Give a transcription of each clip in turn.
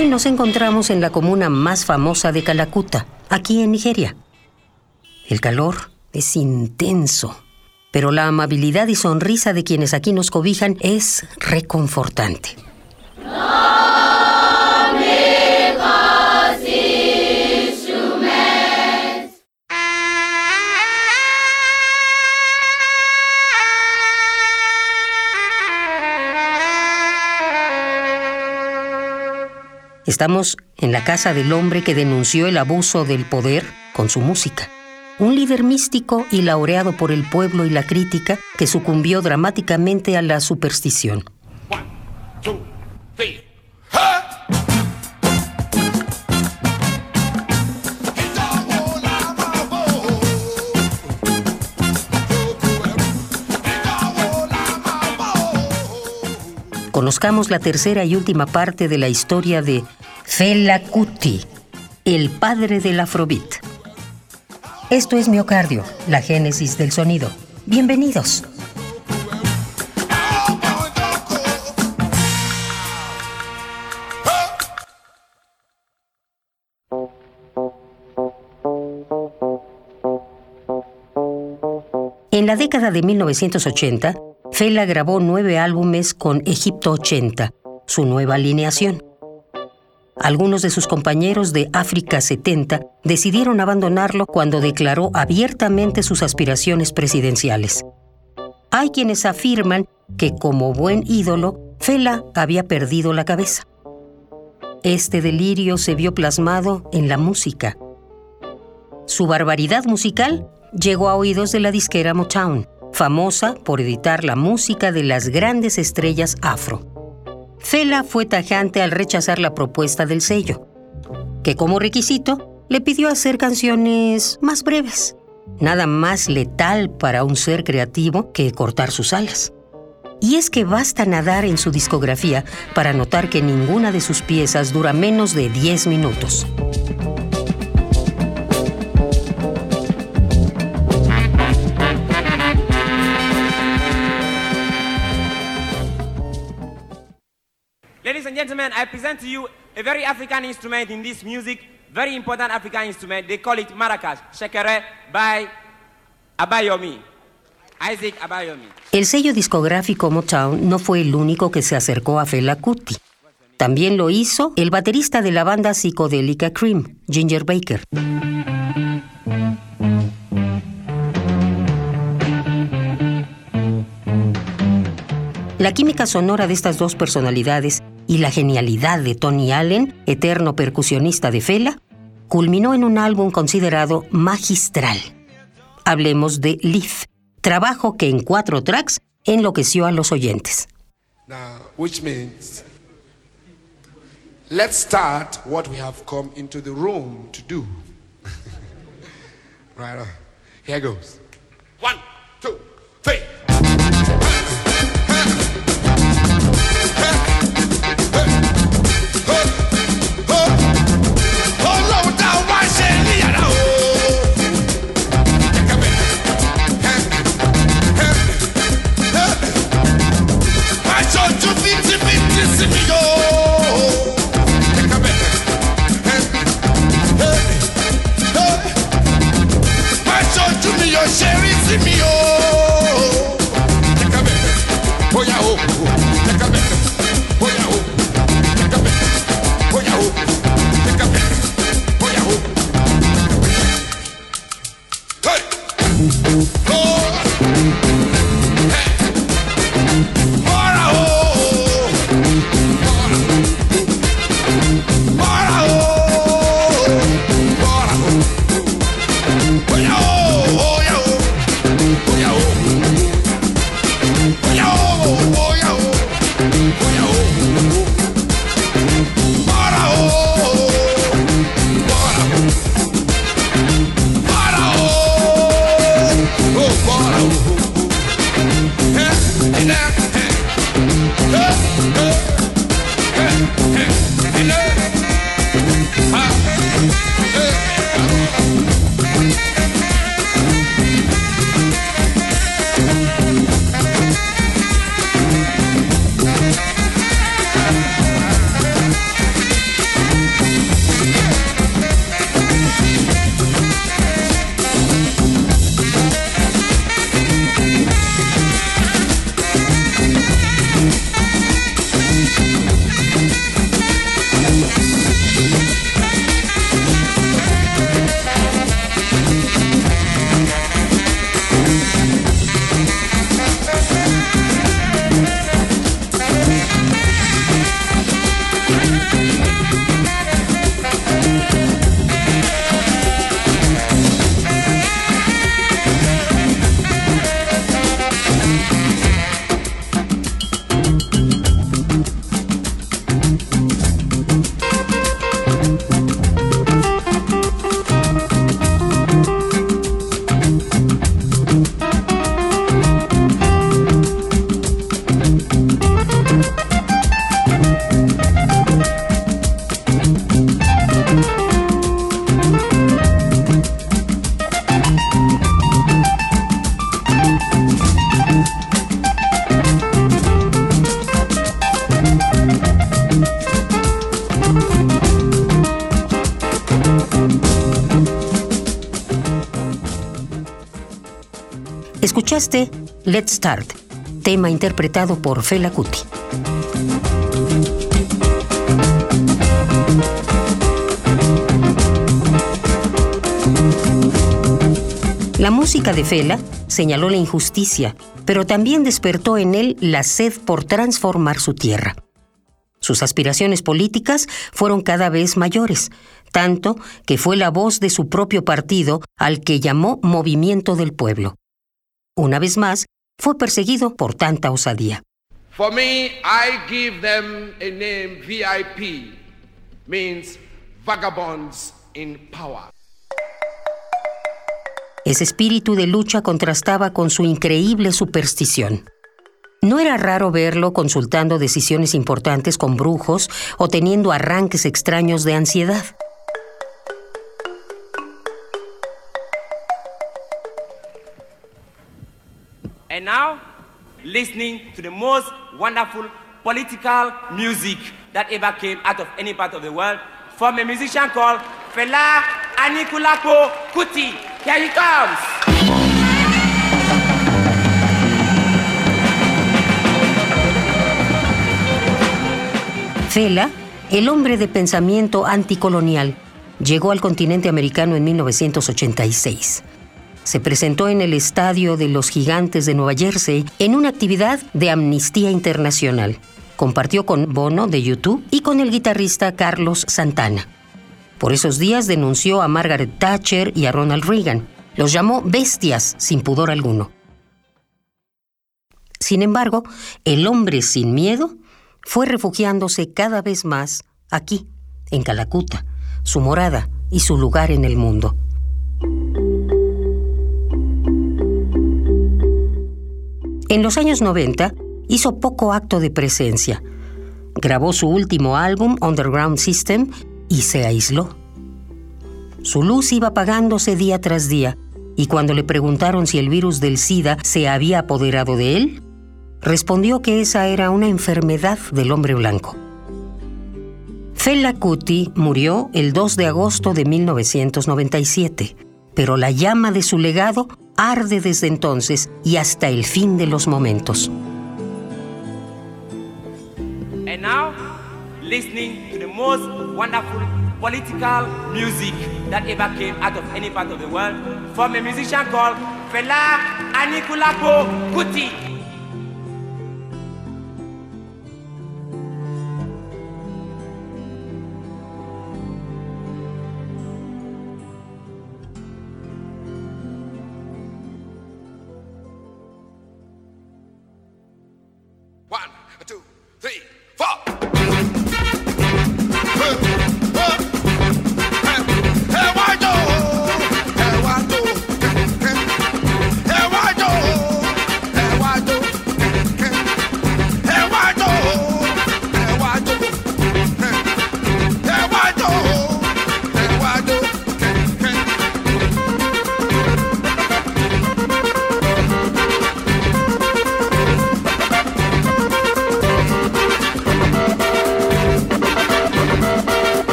Hoy nos encontramos en la comuna más famosa de Calacuta, aquí en Nigeria. El calor es intenso, pero la amabilidad y sonrisa de quienes aquí nos cobijan es reconfortante. Estamos en la casa del hombre que denunció el abuso del poder con su música. Un líder místico y laureado por el pueblo y la crítica que sucumbió dramáticamente a la superstición. Conozcamos la tercera y última parte de la historia de Fela Kuti, el padre del afrobeat. Esto es Miocardio, la génesis del sonido. Bienvenidos. En la década de 1980, Fela grabó nueve álbumes con Egipto 80, su nueva alineación. Algunos de sus compañeros de África 70 decidieron abandonarlo cuando declaró abiertamente sus aspiraciones presidenciales. Hay quienes afirman que como buen ídolo, Fela había perdido la cabeza. Este delirio se vio plasmado en la música. Su barbaridad musical llegó a oídos de la disquera Motown, famosa por editar la música de las grandes estrellas afro. Fela fue tajante al rechazar la propuesta del sello, que como requisito le pidió hacer canciones más breves, nada más letal para un ser creativo que cortar sus alas. Y es que basta nadar en su discografía para notar que ninguna de sus piezas dura menos de 10 minutos. Gentlemen, I present to you a very African instrument in this music, very important African instrument. They call it maracas, shekere by Abayomi. Isaac Abayomi. El sello discográfico Motown no fue el único que se acercó a Fela Kuti. También lo hizo el baterista de la banda psicodélica Cream, Ginger Baker. La química sonora de estas dos personalidades y la genialidad de Tony Allen, eterno percusionista de Fela, culminó en un álbum considerado magistral. Hablemos de Leaf, trabajo que en cuatro tracks enloqueció a los oyentes. Now, which means, let's start what we have come into the room to do. right. Here goes. Oh! Escuchaste Let's Start, tema interpretado por Fela Kuti. La música de Fela señaló la injusticia, pero también despertó en él la sed por transformar su tierra. Sus aspiraciones políticas fueron cada vez mayores, tanto que fue la voz de su propio partido al que llamó Movimiento del Pueblo. Una vez más, fue perseguido por tanta osadía. For me, I give them a name VIP, means vagabonds in power. Ese espíritu de lucha contrastaba con su increíble superstición. No era raro verlo consultando decisiones importantes con brujos o teniendo arranques extraños de ansiedad. And now, listening to the most wonderful political music that ever came out of any part of the world from a musician called Fela Anikulapo Kuti. Here he comes. Fela, el hombre de pensamiento anticolonial, llegó al continente americano en 1986 se presentó en el Estadio de los Gigantes de Nueva Jersey en una actividad de Amnistía Internacional. Compartió con Bono de YouTube y con el guitarrista Carlos Santana. Por esos días denunció a Margaret Thatcher y a Ronald Reagan. Los llamó bestias sin pudor alguno. Sin embargo, el hombre sin miedo fue refugiándose cada vez más aquí, en Calacuta, su morada y su lugar en el mundo. En los años 90 hizo poco acto de presencia. Grabó su último álbum, Underground System, y se aisló. Su luz iba apagándose día tras día, y cuando le preguntaron si el virus del SIDA se había apoderado de él, respondió que esa era una enfermedad del hombre blanco. Fela Kuti murió el 2 de agosto de 1997, pero la llama de su legado arde desde entonces y hasta el fin de los momentos. And now, listening to the most wonderful political music that ever came out of any part of the world from a musician called Fela Anikulapo Kuti. two.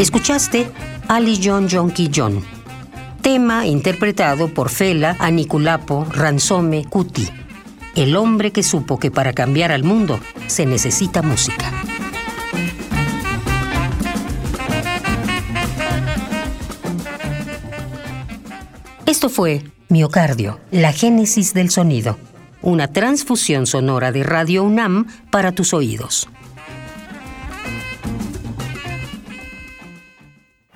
Escuchaste Ali John Jonky John, tema interpretado por Fela Aniculapo Ransome Kuti, el hombre que supo que para cambiar al mundo se necesita música. Esto fue Miocardio, la génesis del sonido, una transfusión sonora de Radio UNAM para tus oídos.